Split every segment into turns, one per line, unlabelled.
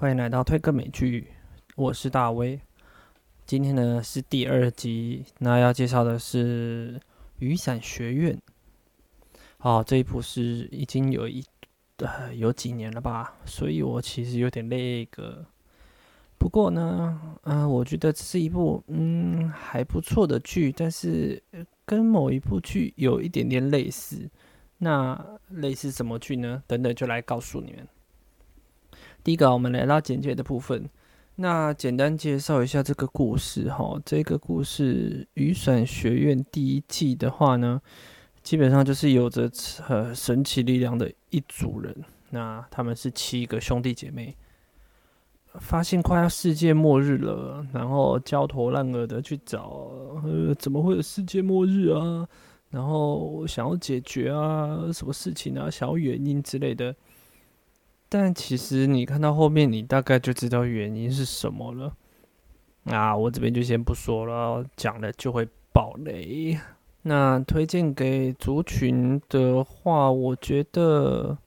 欢迎来到推个美剧，我是大威。今天呢是第二集，那要介绍的是《雨伞学院》。哦，这一部是已经有一呃有几年了吧，所以我其实有点那个。不过呢，嗯，我觉得这是一部嗯还不错的剧，但是跟某一部剧有一点点类似。那类似什么剧呢？等等就来告诉你们。第一个，我们来到简介的部分。那简单介绍一下这个故事哈。这个故事《雨伞学院》第一季的话呢，基本上就是有着呃神奇力量的一组人。那他们是七个兄弟姐妹。发现快要世界末日了，然后焦头烂额的去找，呃，怎么会有世界末日啊？然后想要解决啊，什么事情啊，想要原因之类的。但其实你看到后面，你大概就知道原因是什么了。啊，我这边就先不说了，讲了就会爆雷。那推荐给族群的话，我觉得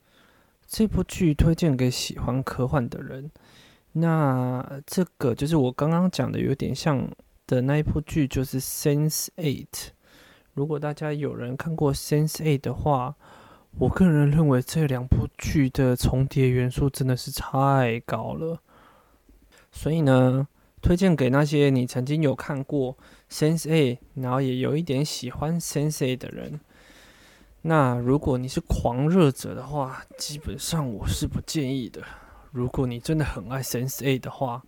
这部剧推荐给喜欢科幻的人。那这个就是我刚刚讲的有点像的那一部剧，就是《Sense Eight》。如果大家有人看过《Sense Eight》的话，我个人认为这两部剧的重叠元素真的是太高了。所以呢，推荐给那些你曾经有看过《Sense A》，然后也有一点喜欢《Sense A》的人。那如果你是狂热者的话，基本上我是不建议的。如果你真的很爱 Sense A 的话，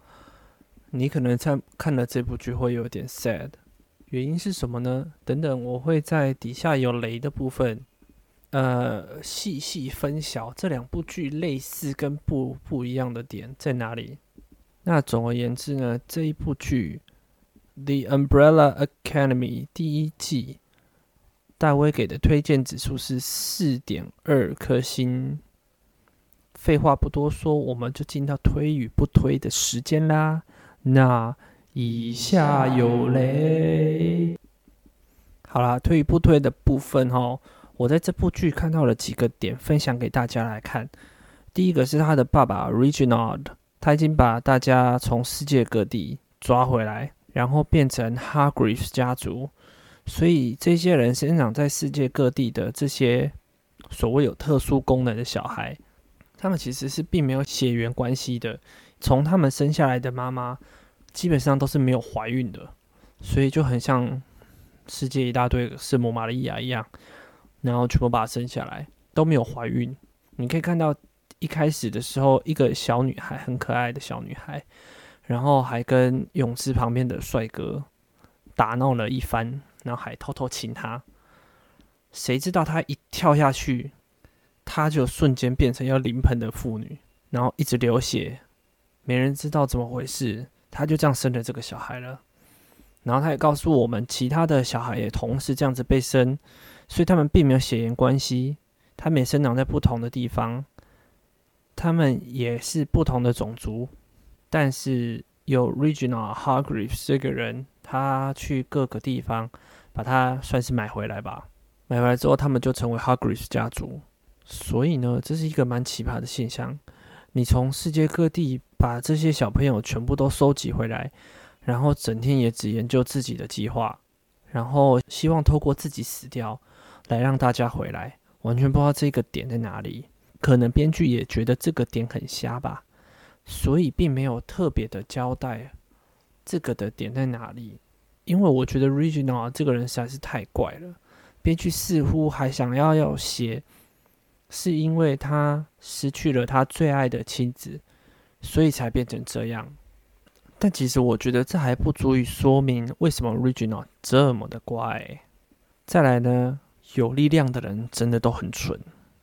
你可能在看了这部剧会有点 sad。原因是什么呢？等等，我会在底下有雷的部分，呃，细细分晓这两部剧类似跟不不一样的点在哪里。那总而言之呢，这一部剧《The Umbrella Academy》第一季，大威给的推荐指数是四点二颗星。废话不多说，我们就进到推与不推的时间啦。那以下有雷。好啦，推与不推的部分哦，我在这部剧看到了几个点，分享给大家来看。第一个是他的爸爸 Reginald，他已经把大家从世界各地抓回来，然后变成 Hargreaves 家族。所以这些人生长在世界各地的这些所谓有特殊功能的小孩。他们其实是并没有血缘关系的，从他们生下来的妈妈基本上都是没有怀孕的，所以就很像世界一大堆圣母玛利亚一样，然后全部把她生下来都没有怀孕。你可以看到一开始的时候，一个小女孩很可爱的小女孩，然后还跟泳池旁边的帅哥打闹了一番，然后还偷偷亲他。谁知道她一跳下去。她就瞬间变成要临盆的妇女，然后一直流血，没人知道怎么回事，她就这样生了这个小孩了。然后她也告诉我们，其他的小孩也同时这样子被生，所以他们并没有血缘关系，他们也生长在不同的地方，他们也是不同的种族，但是有 Regional Hargreaves 这个人，他去各个地方把他算是买回来吧，买回来之后，他们就成为 Hargreaves 家族。所以呢，这是一个蛮奇葩的现象。你从世界各地把这些小朋友全部都收集回来，然后整天也只研究自己的计划，然后希望透过自己死掉来让大家回来，完全不知道这个点在哪里。可能编剧也觉得这个点很瞎吧，所以并没有特别的交代这个的点在哪里。因为我觉得 Regional 这个人实在是太怪了，编剧似乎还想要要写。是因为他失去了他最爱的妻子，所以才变成这样。但其实我觉得这还不足以说明为什么 Regional 这么的怪。再来呢，有力量的人真的都很蠢，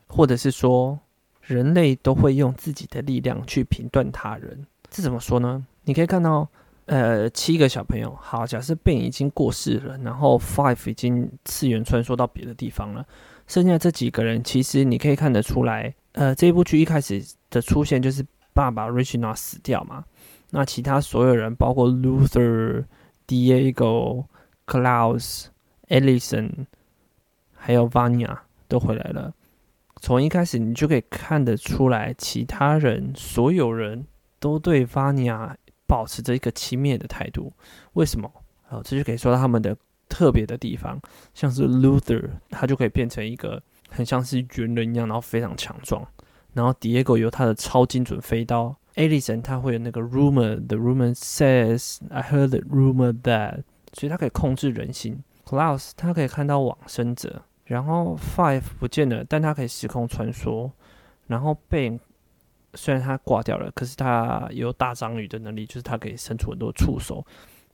或者是说人类都会用自己的力量去评断他人。这怎么说呢？你可以看到，呃，七个小朋友，好，假设 Ben 已经过世了，然后 Five 已经次元穿梭到别的地方了。剩下这几个人，其实你可以看得出来，呃，这部剧一开始的出现就是爸爸 Richard 死掉嘛。那其他所有人，包括 Luther、Diego、Klaus、Ellison，还有 Vanya 都回来了。从一开始你就可以看得出来，其他人所有人都对 Vania 保持着一个轻蔑的态度。为什么？哦，这就可以说到他们的特别的地方，像是 Luther，他就可以变成一个很像是猿人一样，然后非常强壮。然后 Diego 有他的超精准飞刀，Alison 他会有那个 rumor，the rumor says，I heard the rumor that，所以他可以控制人心。Klaus 他可以看到往生者，然后 Five 不见了，但他可以时空穿梭。然后 Ben 虽然他挂掉了，可是他有大章鱼的能力，就是他可以伸出很多触手，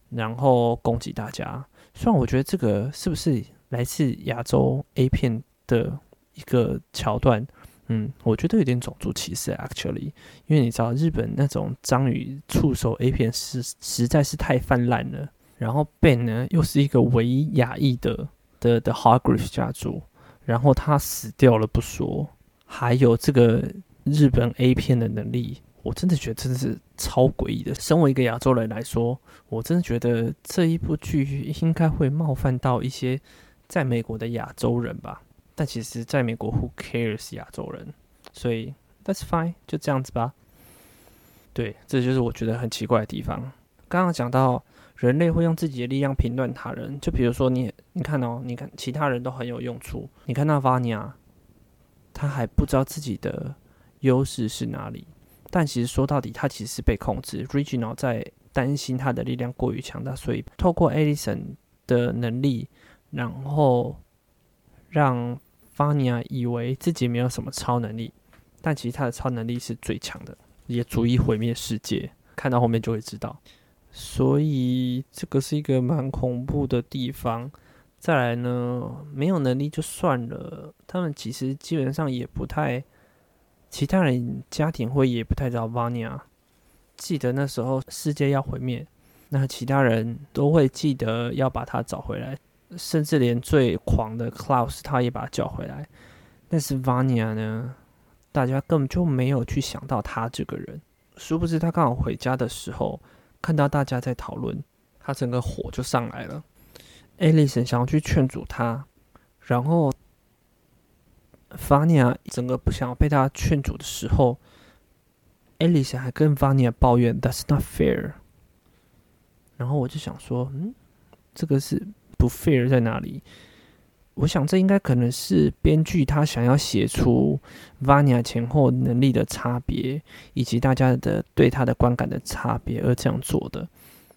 然后攻击大家。虽然我觉得这个是不是来自亚洲 A 片的一个桥段？嗯，我觉得有点种族歧视，actually，因为你知道日本那种章鱼触手 A 片是实在是太泛滥了。然后 Ben 呢又是一个唯一亚裔的的的 Hargrave 家族，然后他死掉了不说，还有这个日本 A 片的能力，我真的觉得真的是超诡异的。身为一个亚洲人来说，我真的觉得这一部剧应该会冒犯到一些在美国的亚洲人吧。但其实，在美国，Who cares 亚洲人？所以 That's fine，就这样子吧。对，这就是我觉得很奇怪的地方。刚刚讲到人类会用自己的力量评断他人，就比如说你，你看哦，你看其他人都很有用处。你看那法尼亚他还不知道自己的优势是哪里。但其实说到底，他其实是被控制。Regional 在担心他的力量过于强大，所以透过 Alison 的能力，然后让。法尼亚以为自己没有什么超能力，但其实他的超能力是最强的，也足以毁灭世界。看到后面就会知道，所以这个是一个蛮恐怖的地方。再来呢，没有能力就算了，他们其实基本上也不太，其他人家庭会也不太知道巴尼亚。记得那时候世界要毁灭，那其他人都会记得要把他找回来。甚至连最狂的 Klaus 他也把他叫回来，但是 Vania 呢？大家根本就没有去想到他这个人。殊不知他刚好回家的时候，看到大家在讨论，他整个火就上来了。Alison 想要去劝阻他，然后 Vania 整个不想要被他劝阻的时候，Alison 还跟 Vania 抱怨 "That's not fair"。然后我就想说，嗯，这个是。不 fair 在哪里？我想这应该可能是编剧他想要写出 Vania 前后能力的差别，以及大家的对他的观感的差别而这样做的。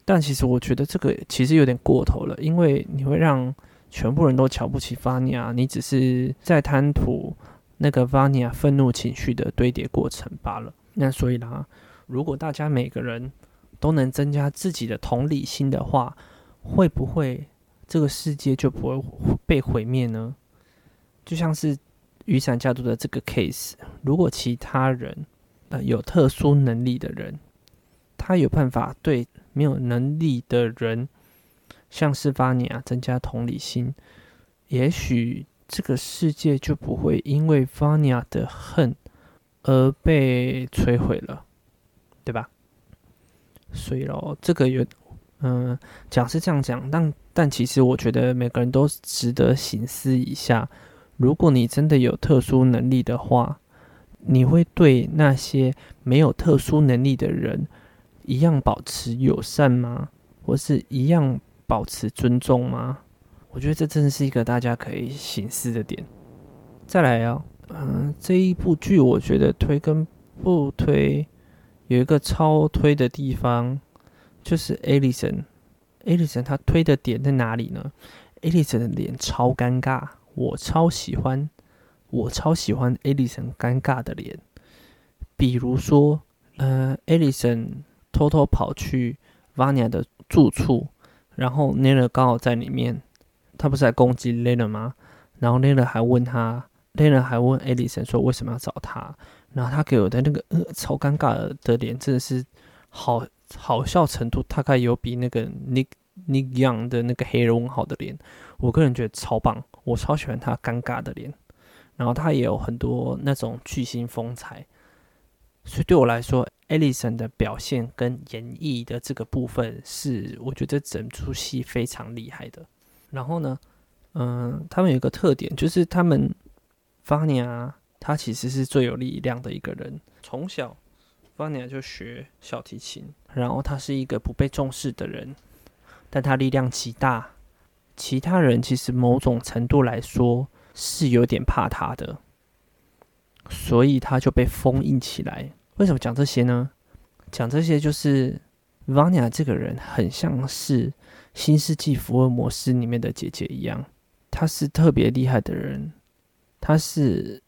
但其实我觉得这个其实有点过头了，因为你会让全部人都瞧不起 Vania，你只是在贪图那个 Vania 愤怒情绪的堆叠过程罢了。那所以啦，如果大家每个人都能增加自己的同理心的话，会不会？这个世界就不会被毁灭呢？就像是雨伞家族的这个 case，如果其他人呃有特殊能力的人，他有办法对没有能力的人，像是巴尼亚增加同理心，也许这个世界就不会因为巴尼亚的恨而被摧毁了，对吧？所以咯，这个有。嗯，讲是这样讲，但但其实我觉得每个人都值得醒思一下。如果你真的有特殊能力的话，你会对那些没有特殊能力的人一样保持友善吗？或是一样保持尊重吗？我觉得这真的是一个大家可以醒思的点。再来啊，嗯，这一部剧我觉得推跟不推有一个超推的地方。就是 Alison，Alison 他推的点在哪里呢？Alison 的脸超尴尬，我超喜欢，我超喜欢 Alison 尴尬的脸。比如说，呃，Alison 偷偷跑去 Vania 的住处，然后 Nella 刚好在里面，他不是在攻击 Nina 吗？然后 Nina 还问他，Nina 还问 Alison 说为什么要找他？然后他给我的那个呃超尴尬的脸，真的是好。好笑程度大概有比那个 Nick Nick Young 的那个黑人问号的脸，我个人觉得超棒，我超喜欢他尴尬的脸。然后他也有很多那种巨星风采，所以对我来说，Alison 的表现跟演绎的这个部分是我觉得整出戏非常厉害的。然后呢，嗯，他们有一个特点，就是他们 Fania 他其实是最有力量的一个人，从小。Vania 就学小提琴，然后他是一个不被重视的人，但他力量极大，其他人其实某种程度来说是有点怕他的，所以他就被封印起来。为什么讲这些呢？讲这些就是 Vania 这个人很像是《新世纪福尔摩斯》里面的姐姐一样，她是特别厉害的人，她是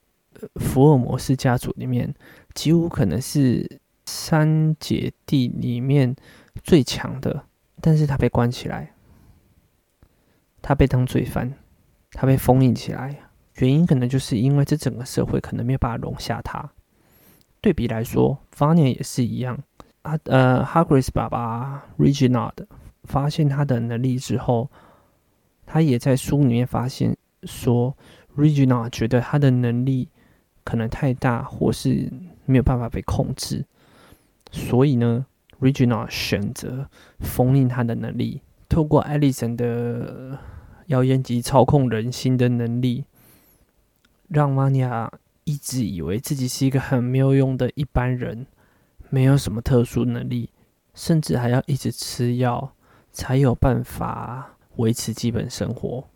福尔摩斯家族里面几乎可能是三姐弟里面最强的，但是他被关起来，他被当罪犯，他被封印起来，原因可能就是因为这整个社会可能没有办法容下他。对比来说 v a n a 也是一样。啊，呃 h a g r i s 爸爸 Reginald 发现他的能力之后，他也在书里面发现说，Reginald 觉得他的能力可能太大，或是没有办法被控制，所以呢，Reginald 选择封印他的能力，透过艾丽森的谣言及操控人心的能力，让 v a n i a 一直以为自己是一个很没有用的一般人，没有什么特殊能力，甚至还要一直吃药才有办法维持基本生活。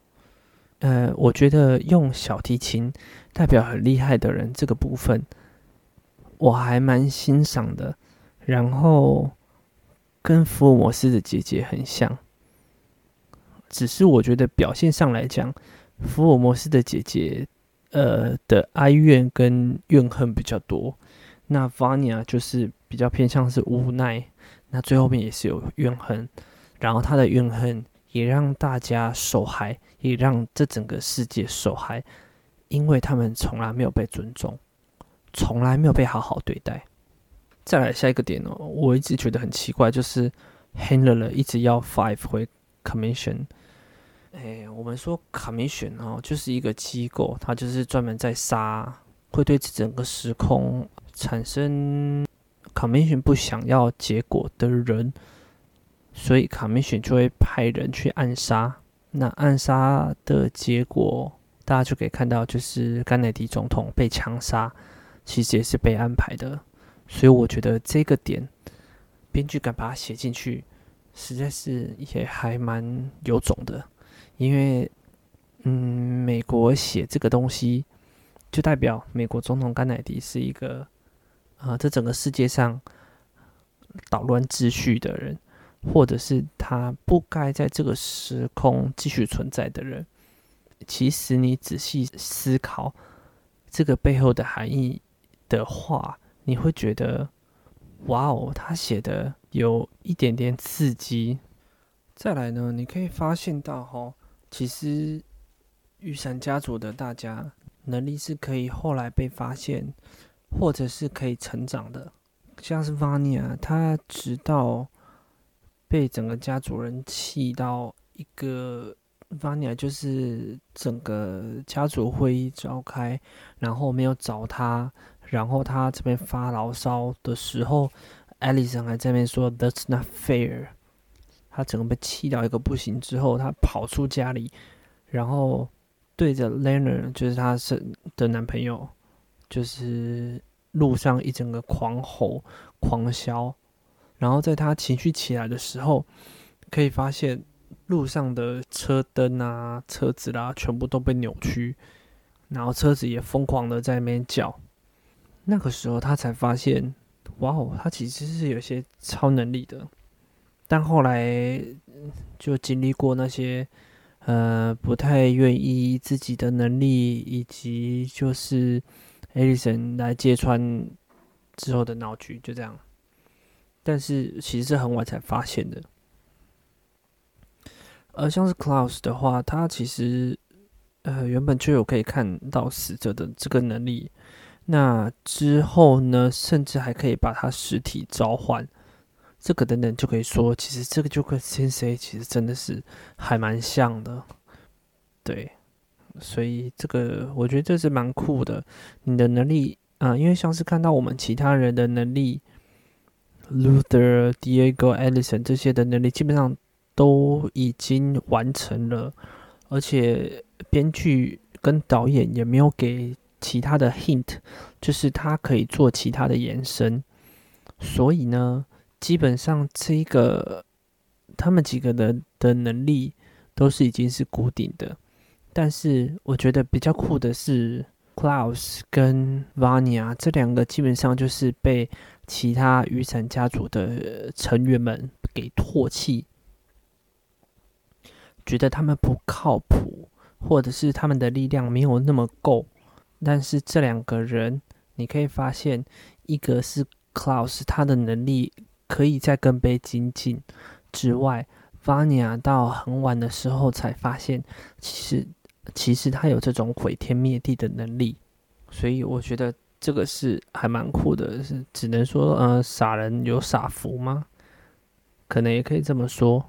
呃，我觉得用小提琴代表很厉害的人这个部分，我还蛮欣赏的。然后跟福尔摩斯的姐姐很像，只是我觉得表现上来讲，福尔摩斯的姐姐。呃的哀怨跟怨恨比较多，那 Vanya 就是比较偏向是无奈，那最后面也是有怨恨，然后他的怨恨也让大家受害，也让这整个世界受害，因为他们从来没有被尊重，从来没有被好好对待。再来下一个点哦，我一直觉得很奇怪，就是 Handler 一直要 Five 回 Commission。哎，我们说 commission 哦，就是一个机构，它就是专门在杀，会对整个时空产生 commission 不想要结果的人，所以 commission 就会派人去暗杀。那暗杀的结果，大家就可以看到，就是甘乃迪总统被枪杀，其实也是被安排的。所以我觉得这个点，编剧敢把它写进去，实在是也还蛮有种的。因为，嗯，美国写这个东西，就代表美国总统甘乃迪是一个，啊，这整个世界上捣乱秩序的人，或者是他不该在这个时空继续存在的人。其实你仔细思考这个背后的含义的话，你会觉得，哇哦，他写的有一点点刺激。再来呢，你可以发现到哈。其实，雨伞家族的大家能力是可以后来被发现，或者是可以成长的。像是 Vanya，他直到被整个家族人气到一个 Vanya，就是整个家族会议召开，然后没有找他，然后他这边发牢骚的时候，Alison 还在那边说 "That's not fair"。他整个被气到一个不行之后，他跑出家里，然后对着 Leonard，就是他是的男朋友，就是路上一整个狂吼狂笑。然后在他情绪起来的时候，可以发现路上的车灯啊、车子啦，全部都被扭曲，然后车子也疯狂的在那边叫。那个时候他才发现，哇哦，他其实是有些超能力的。但后来就经历过那些，呃，不太愿意自己的能力，以及就是艾丽森来揭穿之后的闹剧，就这样。但是其实是很晚才发现的。而像是 Klaus 的话，他其实呃原本就有可以看到死者的这个能力，那之后呢，甚至还可以把他实体召唤。这个等等就可以说，其实这个就跟 Sensei 其实真的是还蛮像的，对，所以这个我觉得这是蛮酷的。你的能力啊，因为像是看到我们其他人的能力，Luther、Diego、Edison 这些的能力基本上都已经完成了，而且编剧跟导演也没有给其他的 hint，就是他可以做其他的延伸。所以呢，基本上这个他们几个人的能力都是已经是固定的。但是我觉得比较酷的是，Klaus 跟 Vania 这两个基本上就是被其他雨伞家族的成员们给唾弃，觉得他们不靠谱，或者是他们的力量没有那么够。但是这两个人，你可以发现，一个是 Klaus，他的能力可以再更被精进之外，Vania 到很晚的时候才发现，其实。其实他有这种毁天灭地的能力，所以我觉得这个是还蛮酷的。是只能说，呃，傻人有傻福吗？可能也可以这么说。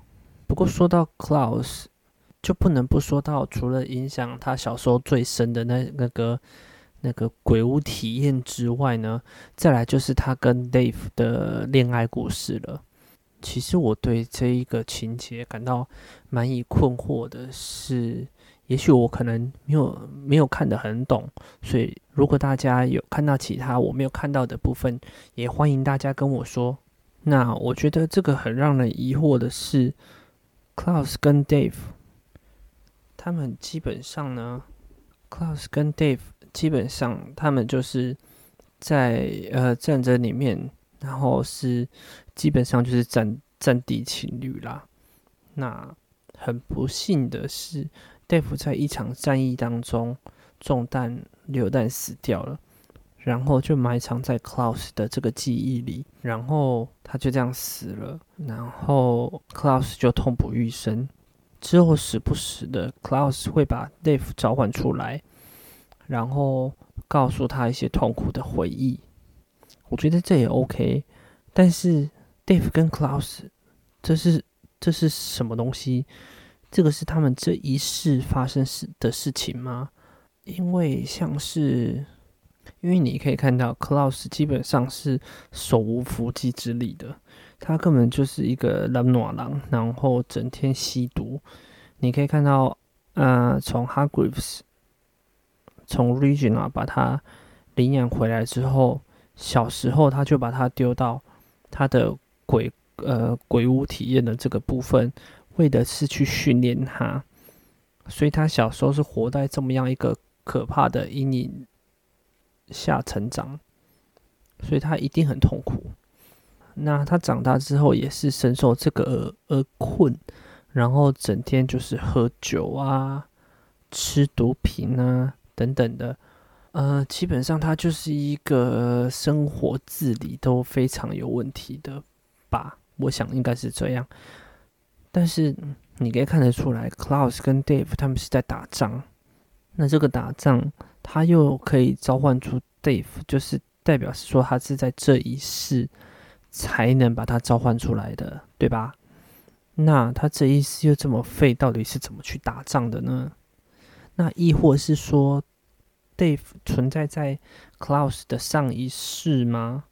不过说到 Klaus，就不能不说到除了影响他小时候最深的那那个那个鬼屋体验之外呢，再来就是他跟 Dave 的恋爱故事了。其实我对这一个情节感到蛮以困惑的，是。也许我可能没有没有看得很懂，所以如果大家有看到其他我没有看到的部分，也欢迎大家跟我说。那我觉得这个很让人疑惑的是，Klaus 跟 Dave，他们基本上呢，Klaus 跟 Dave 基本上他们就是在呃战争里面，然后是基本上就是战战地情侣啦。那很不幸的是。戴夫在一场战役当中中弹流弹死掉了，然后就埋藏在 Klaus 的这个记忆里，然后他就这样死了，然后 Klaus 就痛不欲生。之后时不时的 Klaus 会把 Dave 召唤出来，然后告诉他一些痛苦的回忆。我觉得这也 OK，但是 Dave 跟 Klaus 这是这是什么东西？这个是他们这一世发生事的事情吗？因为像是，因为你可以看到，Klaus 基本上是手无缚鸡之力的，他根本就是一个冷暖狼，然后整天吸毒。你可以看到，呃，从 Hargraves 从 Regional 把他领养回来之后，小时候他就把他丢到他的鬼呃鬼屋体验的这个部分。为的是去训练他，所以他小时候是活在这么样一个可怕的阴影下成长，所以他一定很痛苦。那他长大之后也是深受这个而困，然后整天就是喝酒啊、吃毒品啊等等的，呃，基本上他就是一个生活自理都非常有问题的吧？我想应该是这样。但是你可以看得出来，Klaus 跟 Dave 他们是在打仗。那这个打仗，他又可以召唤出 Dave，就是代表是说他是在这一世才能把他召唤出来的，对吧？那他这一世又这么废，到底是怎么去打仗的呢？那亦或是说，Dave 存在在 Klaus 的上一世吗？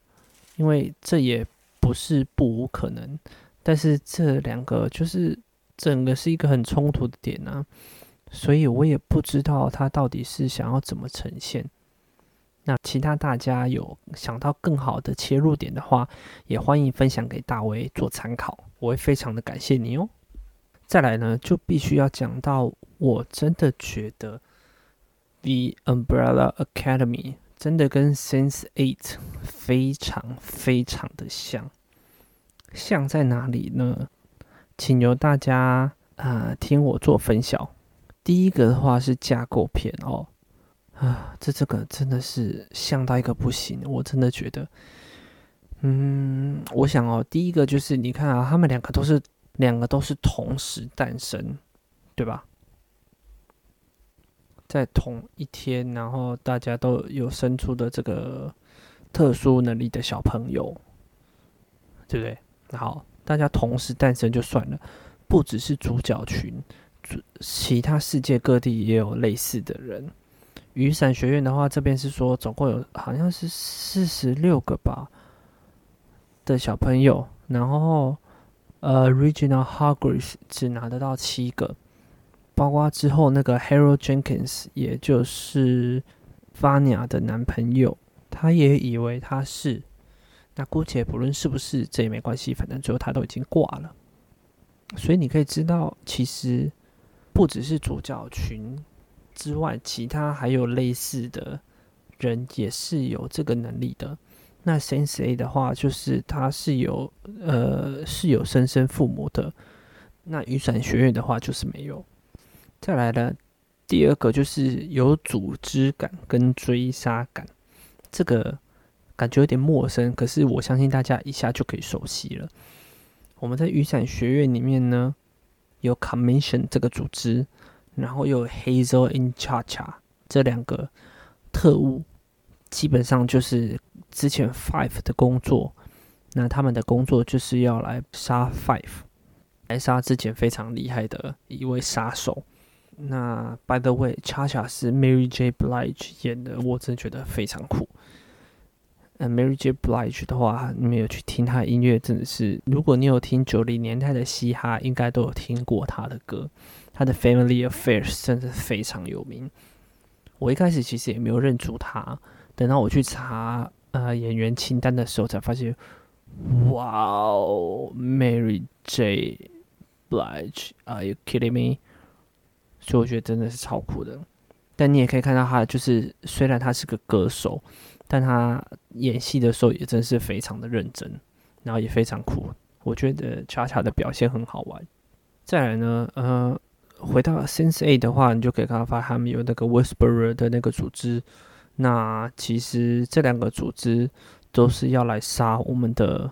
因为这也不是不无可能。但是这两个就是整个是一个很冲突的点呢，所以我也不知道他到底是想要怎么呈现。那其他大家有想到更好的切入点的话，也欢迎分享给大威做参考，我会非常的感谢你哦。再来呢，就必须要讲到，我真的觉得《The Umbrella Academy》真的跟《Sense Eight》非常非常的像。像在哪里呢？请由大家啊听我做分享。第一个的话是架构片哦，啊，这这个真的是像到一个不行，我真的觉得，嗯，我想哦，第一个就是你看啊，他们两个都是两个都是同时诞生，对吧？在同一天，然后大家都有生出的这个特殊能力的小朋友，对不对？好，大家同时诞生就算了，不只是主角群，其他世界各地也有类似的人。雨伞学院的话，这边是说总共有好像是四十六个吧的小朋友，然后呃，Regional Hargreaves 只拿得到七个，包括之后那个 Harold Jenkins，也就是 Vania 的男朋友，他也以为他是。那姑且不论是不是，这也没关系，反正最后他都已经挂了。所以你可以知道，其实不只是主角群之外，其他还有类似的人也是有这个能力的。那 Sense A 的话，就是他是有呃是有生身父母的。那雨伞学院的话，就是没有。再来呢，第二个就是有组织感跟追杀感，这个。感觉有点陌生，可是我相信大家一下就可以熟悉了。我们在雨伞学院里面呢，有 Commission 这个组织，然后有 Hazel in Cha-Cha 这两个特务，基本上就是之前 Five 的工作。那他们的工作就是要来杀 Five，来杀之前非常厉害的一位杀手。那 By the way，Cha-Cha 是 Mary J. Blige 演的，我真的觉得非常酷。呃，Mary J. Blige 的话，你们有去听他的音乐，真的是，如果你有听九零年代的嘻哈，应该都有听过他的歌。他的 Family Affairs 真的非常有名。我一开始其实也没有认出他，等到我去查呃演员清单的时候，才发现，哇哦，Mary J. Blige，Are you kidding me？所以我觉得真的是超酷的。但你也可以看到他，就是虽然他是个歌手。但他演戏的时候也真是非常的认真，然后也非常酷。我觉得恰恰的表现很好玩。再来呢，呃，回到 Sense A 的话，你就可以看到发他们有那个 Whisperer 的那个组织。那其实这两个组织都是要来杀我们的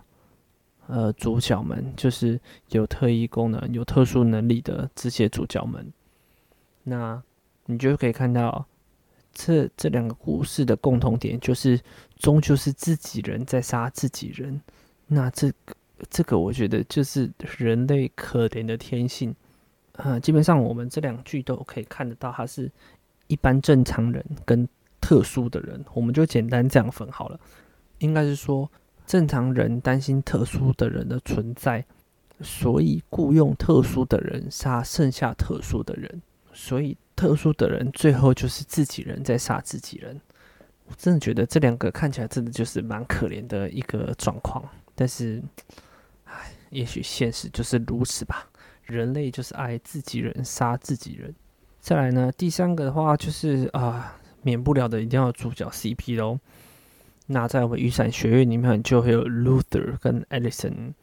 呃主角们，就是有特异功能、有特殊能力的这些主角们。那你就可以看到。这这两个故事的共同点就是，终究是自己人在杀自己人。那这这个，我觉得就是人类可怜的天性。呃，基本上我们这两句都可以看得到，它是一般正常人跟特殊的人，我们就简单这样分好了。应该是说，正常人担心特殊的人的存在，所以雇佣特殊的人杀剩下特殊的人，所以。特殊的人最后就是自己人在杀自己人，我真的觉得这两个看起来真的就是蛮可怜的一个状况。但是，唉，也许现实就是如此吧。人类就是爱自己人杀自己人。再来呢，第三个的话就是啊，免不了的一定要主角 CP 喽。那在我们雨伞学院里面就会有 Luther 跟 Allison，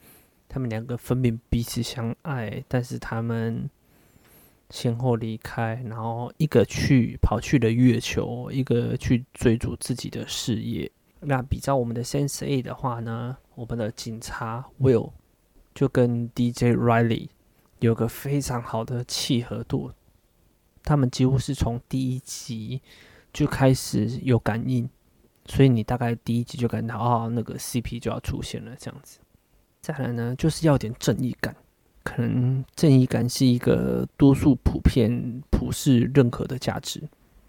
他们两个分别彼此相爱，但是他们。先后离开，然后一个去跑去了月球，一个去追逐自己的事业。那比较我们的 Sense A 的话呢，我们的警察 Will 就跟 DJ Riley 有个非常好的契合度，他们几乎是从第一集就开始有感应，所以你大概第一集就感到哦，那个 CP 就要出现了这样子。再来呢，就是要点正义感。可能正义感是一个多数普遍普世认可的价值，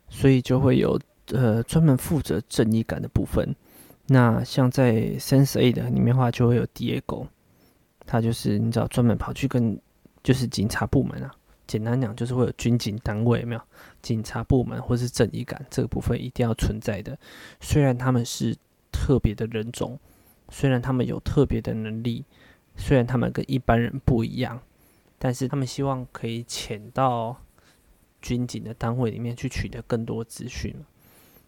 所以就会有呃专门负责正义感的部分。那像在 Sense A 的里面的话，就会有 Diego，他就是你知道专门跑去跟就是警察部门啊，简单讲就是会有军警单位没有警察部门或是正义感这个部分一定要存在的。虽然他们是特别的人种，虽然他们有特别的能力。虽然他们跟一般人不一样，但是他们希望可以潜到军警的单位里面去取得更多资讯。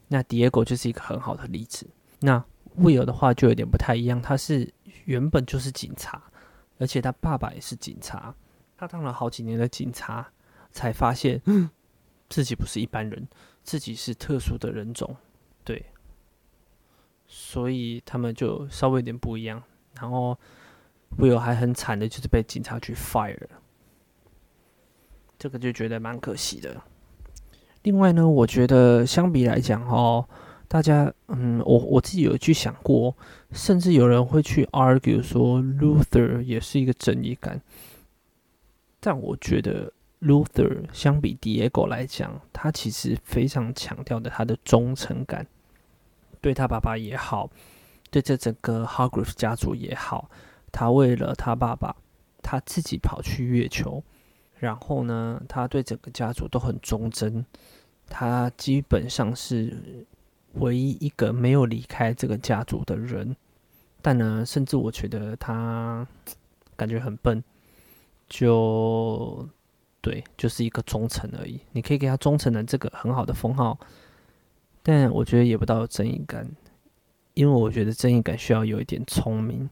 那 Diego 就是一个很好的例子。那 Will 的话就有点不太一样，他是原本就是警察，而且他爸爸也是警察。他当了好几年的警察，才发现 自己不是一般人，自己是特殊的人种。对，所以他们就稍微有点不一样。然后。Will 还很惨的，就是被警察局 fire，这个就觉得蛮可惜的。另外呢，我觉得相比来讲哦，大家嗯，我我自己有去想过，甚至有人会去 argue 说 Luther 也是一个正义感，但我觉得 Luther 相比 Diego 来讲，他其实非常强调的他的忠诚感，对他爸爸也好，对这整个 Hargrave 家族也好。他为了他爸爸，他自己跑去月球，然后呢，他对整个家族都很忠贞。他基本上是唯一一个没有离开这个家族的人。但呢，甚至我觉得他感觉很笨，就对，就是一个忠诚而已。你可以给他忠诚的这个很好的封号，但我觉得也不到正义感，因为我觉得正义感需要有一点聪明。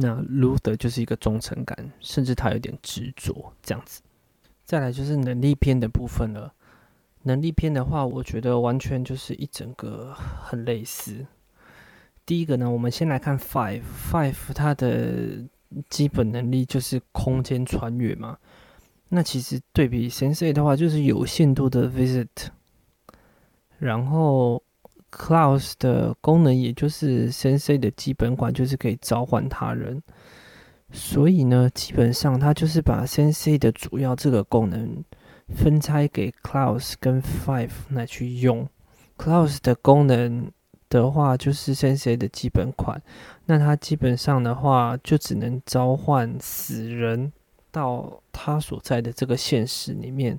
那 Luther 就是一个忠诚感，甚至他有点执着这样子。再来就是能力篇的部分了。能力篇的话，我觉得完全就是一整个很类似。第一个呢，我们先来看 Five Five，它的基本能力就是空间穿越嘛。那其实对比 Sensei 的话，就是有限度的 Visit。然后 Clouds 的功能，也就是 Sensei 的基本款，就是可以召唤他人。所以呢，基本上它就是把 Sensei 的主要这个功能分拆给 Clouds 跟 Five 来去用。Clouds 的功能的话，就是 Sensei 的基本款。那它基本上的话，就只能召唤死人到他所在的这个现实里面。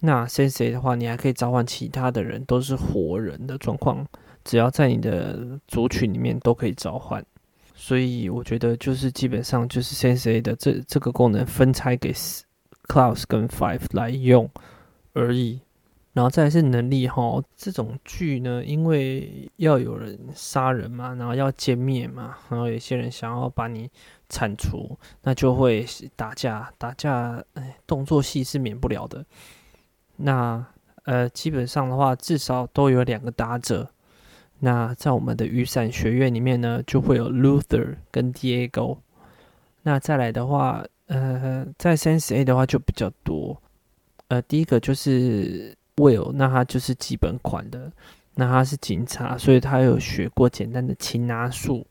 那 sense 的话，你还可以召唤其他的人，都是活人的状况，只要在你的族群里面都可以召唤。所以我觉得就是基本上就是 sense 的这这个功能分拆给 Clouds 跟 Five 来用而已。然后再是能力哈，这种剧呢，因为要有人杀人嘛，然后要歼灭嘛，然后有些人想要把你铲除，那就会打架，打架，哎，动作戏是免不了的。那呃，基本上的话，至少都有两个打者。那在我们的雨伞学院里面呢，就会有 Luther 跟 Diego。那再来的话，呃，在 Sense A 的话就比较多。呃，第一个就是 Will，那他就是基本款的。那他是警察，所以他有学过简单的擒拿术。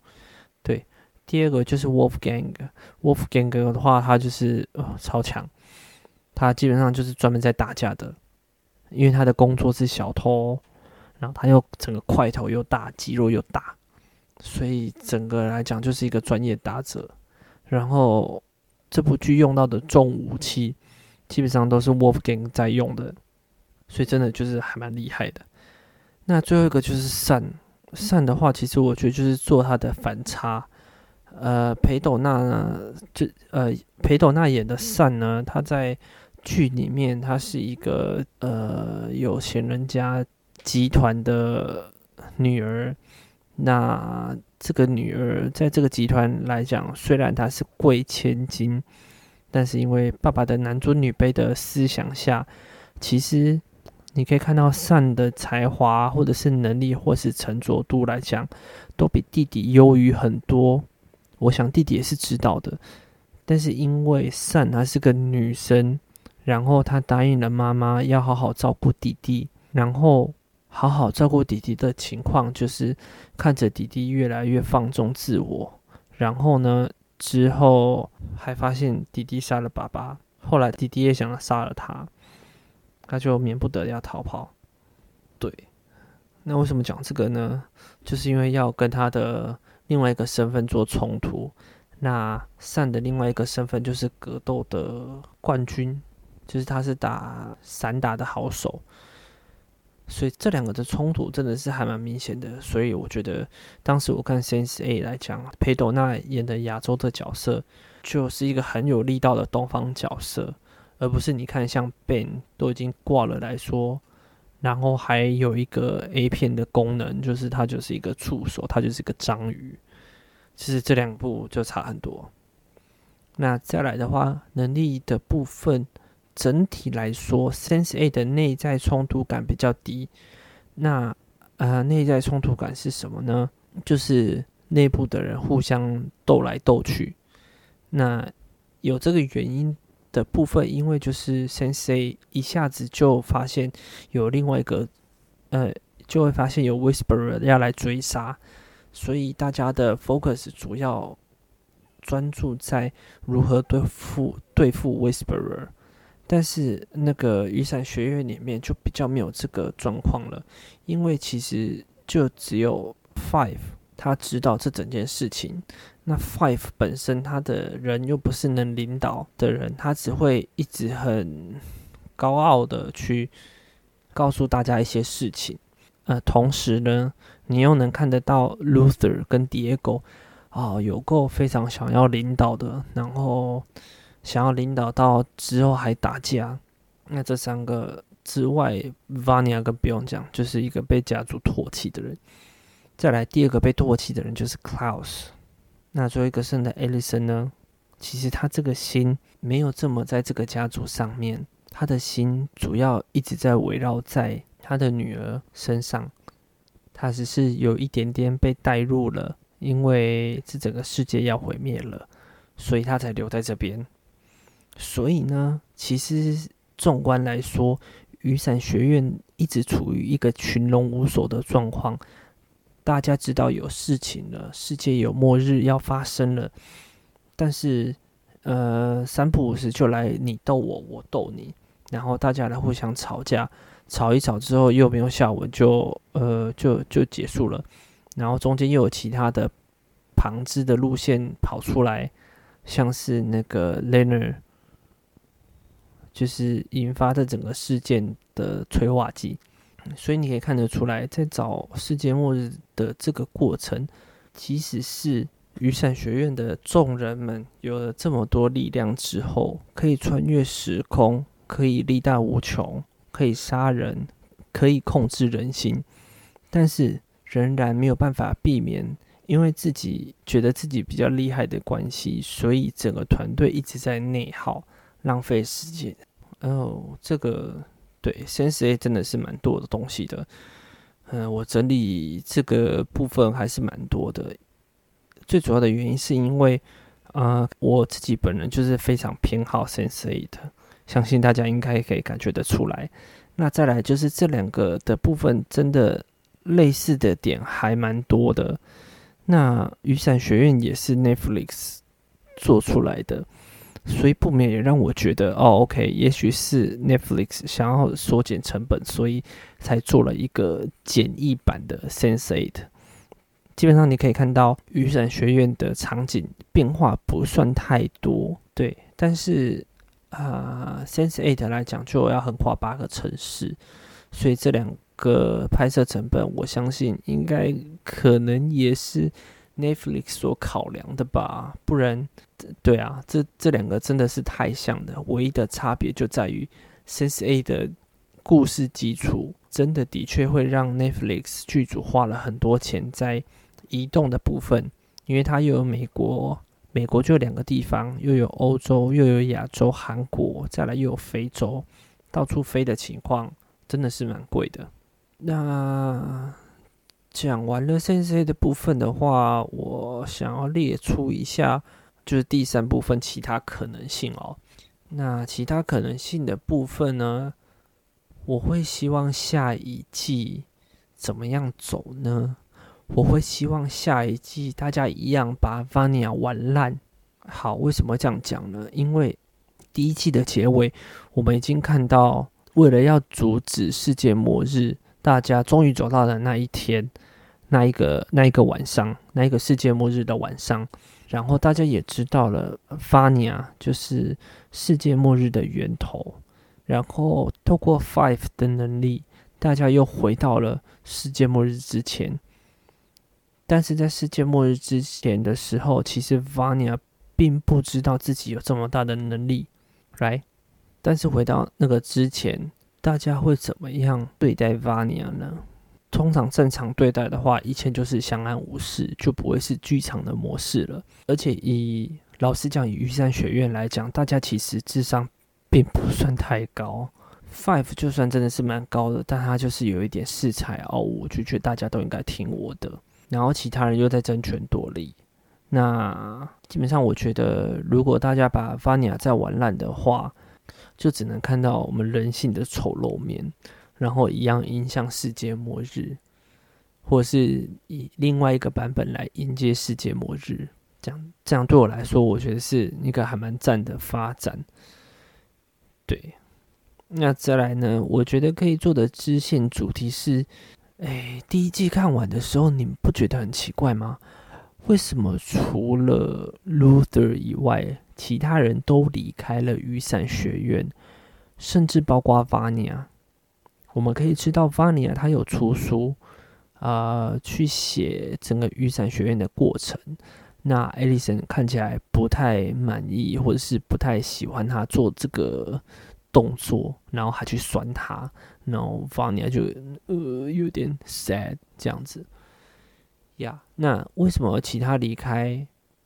对，第二个就是 Wolfgang，Wolfgang 的话，他就是呃超强，他基本上就是专门在打架的，因为他的工作是小偷。然后他又整个块头又大，肌肉又大，所以整个来讲就是一个专业打者。然后这部剧用到的重武器，基本上都是 Wolfgang 在用的，所以真的就是还蛮厉害的。那最后一个就是善善的话，其实我觉得就是做他的反差。呃，裴斗娜呢就呃裴斗娜演的善呢，他在剧里面他是一个呃有钱人家。集团的女儿，那这个女儿在这个集团来讲，虽然她是贵千金，但是因为爸爸的男尊女卑的思想下，其实你可以看到善的才华，或者是能力，或是沉着度来讲，都比弟弟优于很多。我想弟弟也是知道的，但是因为善她是个女生，然后他答应了妈妈要好好照顾弟弟，然后。好好照顾弟弟的情况，就是看着弟弟越来越放纵自我，然后呢，之后还发现弟弟杀了爸爸，后来弟弟也想要杀了他，他就免不得要逃跑。对，那为什么讲这个呢？就是因为要跟他的另外一个身份做冲突。那善的另外一个身份就是格斗的冠军，就是他是打散打的好手。所以这两个的冲突真的是还蛮明显的，所以我觉得当时我看 Sense A 来讲，裴斗娜演的亚洲的角色就是一个很有力道的东方角色，而不是你看像 Ben 都已经挂了来说，然后还有一个 A 片的功能，就是它就是一个触手，它就是一个章鱼，其实这两部就差很多。那再来的话，能力的部分。整体来说，Sense A 的内在冲突感比较低。那呃，内在冲突感是什么呢？就是内部的人互相斗来斗去。那有这个原因的部分，因为就是 Sense A 一下子就发现有另外一个，呃，就会发现有 Whisperer 要来追杀，所以大家的 focus 主要专注在如何对付对付 Whisperer。但是那个雨伞学院里面就比较没有这个状况了，因为其实就只有 Five 他知道这整件事情。那 Five 本身他的人又不是能领导的人，他只会一直很高傲的去告诉大家一些事情。呃，同时呢，你又能看得到 Luther 跟 Diego 哦，有够非常想要领导的，然后想要领导到之后还打架。那这三个之外，Vania 更不用讲，就是一个被家族唾弃的人。再来第二个被唾弃的人就是 Klaus。那最后一个圣的 Alison 呢？其实他这个心没有这么在这个家族上面，他的心主要一直在围绕在他的女儿身上。他只是有一点点被带入了，因为这整个世界要毁灭了，所以他才留在这边。所以呢，其实纵观来说，雨伞学院一直处于一个群龙无首的状况。大家知道有事情了，世界有末日要发生了，但是呃，三不五时就来你逗我，我逗你，然后大家来互相吵架，吵一吵之后又没有下文，就呃就就结束了。然后中间又有其他的旁支的路线跑出来，像是那个 Leonard，就是引发的整个事件的催化剂。所以你可以看得出来，在找世界末日的这个过程，即使是雨伞学院的众人们有了这么多力量之后，可以穿越时空，可以力大无穷，可以杀人，可以控制人心，但是仍然没有办法避免，因为自己觉得自己比较厉害的关系，所以整个团队一直在内耗，浪费时间。哦，这个。对，Sense A 真的是蛮多的东西的。嗯，我整理这个部分还是蛮多的。最主要的原因是因为，呃，我自己本人就是非常偏好 Sense A 的，相信大家应该可以感觉得出来。那再来就是这两个的部分，真的类似的点还蛮多的。那雨伞学院也是 Netflix 做出来的。所以不免也让我觉得，哦，OK，也许是 Netflix 想要缩减成本，所以才做了一个简易版的 Sense8。基本上你可以看到雨伞学院的场景变化不算太多，对。但是啊，Sense8 来讲就要横跨八个城市，所以这两个拍摄成本，我相信应该可能也是。Netflix 所考量的吧，不然，对啊，这这两个真的是太像的，唯一的差别就在于 Sense A 的故事基础，真的的确会让 Netflix 剧组花了很多钱在移动的部分，因为它又有美国，美国就两个地方，又有欧洲，又有亚洲，韩国，再来又有非洲，到处飞的情况，真的是蛮贵的。那。讲完了 Sense 的部分的话，我想要列出一下，就是第三部分其他可能性哦。那其他可能性的部分呢，我会希望下一季怎么样走呢？我会希望下一季大家一样把 Vania 玩烂。好，为什么这样讲呢？因为第一季的结尾，我们已经看到，为了要阻止世界末日。大家终于走到了那一天，那一个那一个晚上，那一个世界末日的晚上。然后大家也知道了，Fania 就是世界末日的源头。然后透过 Five 的能力，大家又回到了世界末日之前。但是在世界末日之前的时候，其实 Vania 并不知道自己有这么大的能力，来。但是回到那个之前。大家会怎么样对待 Vania 呢？通常正常对待的话，一切就是相安无事，就不会是剧场的模式了。而且以老实讲，以玉山学院来讲，大家其实智商并不算太高。Five 就算真的是蛮高的，但他就是有一点恃才傲物，就觉得大家都应该听我的。然后其他人又在争权夺利。那基本上，我觉得如果大家把 Vania 再玩烂的话，就只能看到我们人性的丑陋面，然后一样影响世界末日，或是以另外一个版本来迎接世界末日，这样这样对我来说，我觉得是一个还蛮赞的发展。对，那再来呢？我觉得可以做的支线主题是，哎，第一季看完的时候，你们不觉得很奇怪吗？为什么除了 Luther 以外？其他人都离开了雨伞学院，甚至包括 Vania。我们可以知道，Vania 他有出书，啊，去写整个雨伞学院的过程。那艾丽森看起来不太满意，或者是不太喜欢他做这个动作，然后还去酸他，然后法尼亚就呃有点 sad 这样子。呀，那为什么其他离开？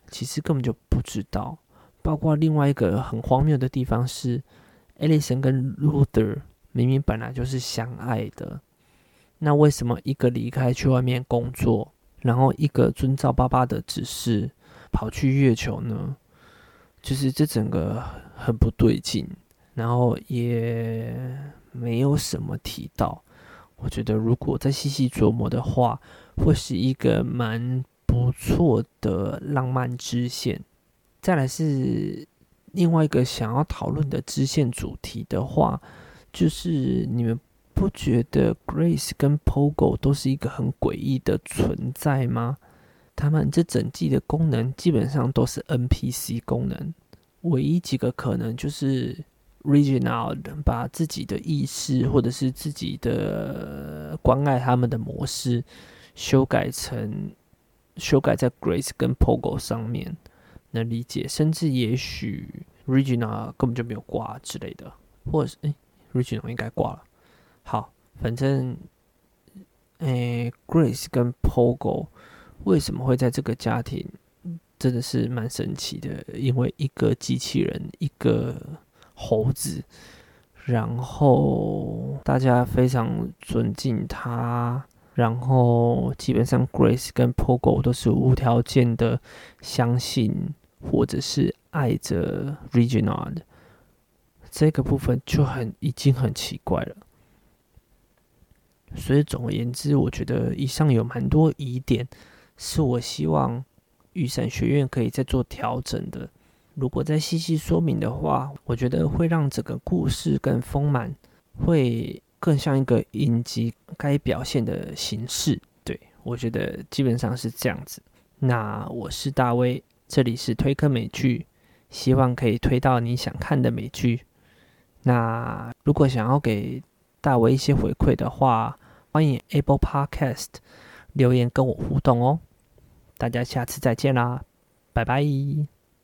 其实根本就不知道。包括另外一个很荒谬的地方是，艾丽森跟 Luther 明明本来就是相爱的，那为什么一个离开去外面工作？然后一个遵照爸爸的指示跑去月球呢，就是这整个很不对劲，然后也没有什么提到。我觉得如果再细细琢磨的话，会是一个蛮不错的浪漫支线。再来是另外一个想要讨论的支线主题的话，就是你们。不觉得 Grace 跟 Pogo 都是一个很诡异的存在吗？他们这整季的功能基本上都是 NPC 功能，唯一几个可能就是 Regional 把自己的意识或者是自己的关爱他们的模式修改成修改在 Grace 跟 Pogo 上面，能理解，甚至也许 Regional 根本就没有挂之类的，或者是 Regional 应该挂了。好，反正，诶，Grace 跟 Pogo 为什么会在这个家庭，真的是蛮神奇的。因为一个机器人，一个猴子，然后大家非常尊敬他，然后基本上 Grace 跟 Pogo 都是无条件的相信或者是爱着 Regional 的，这个部分就很已经很奇怪了。所以总而言之，我觉得以上有蛮多疑点，是我希望雨伞学院可以再做调整的。如果再细细说明的话，我觉得会让整个故事更丰满，会更像一个影集该表现的形式。对我觉得基本上是这样子。那我是大威，这里是推科美剧，希望可以推到你想看的美剧。那如果想要给大为一些回馈的话，欢迎 Able Podcast 留言跟我互动哦，大家下次再见啦，拜拜。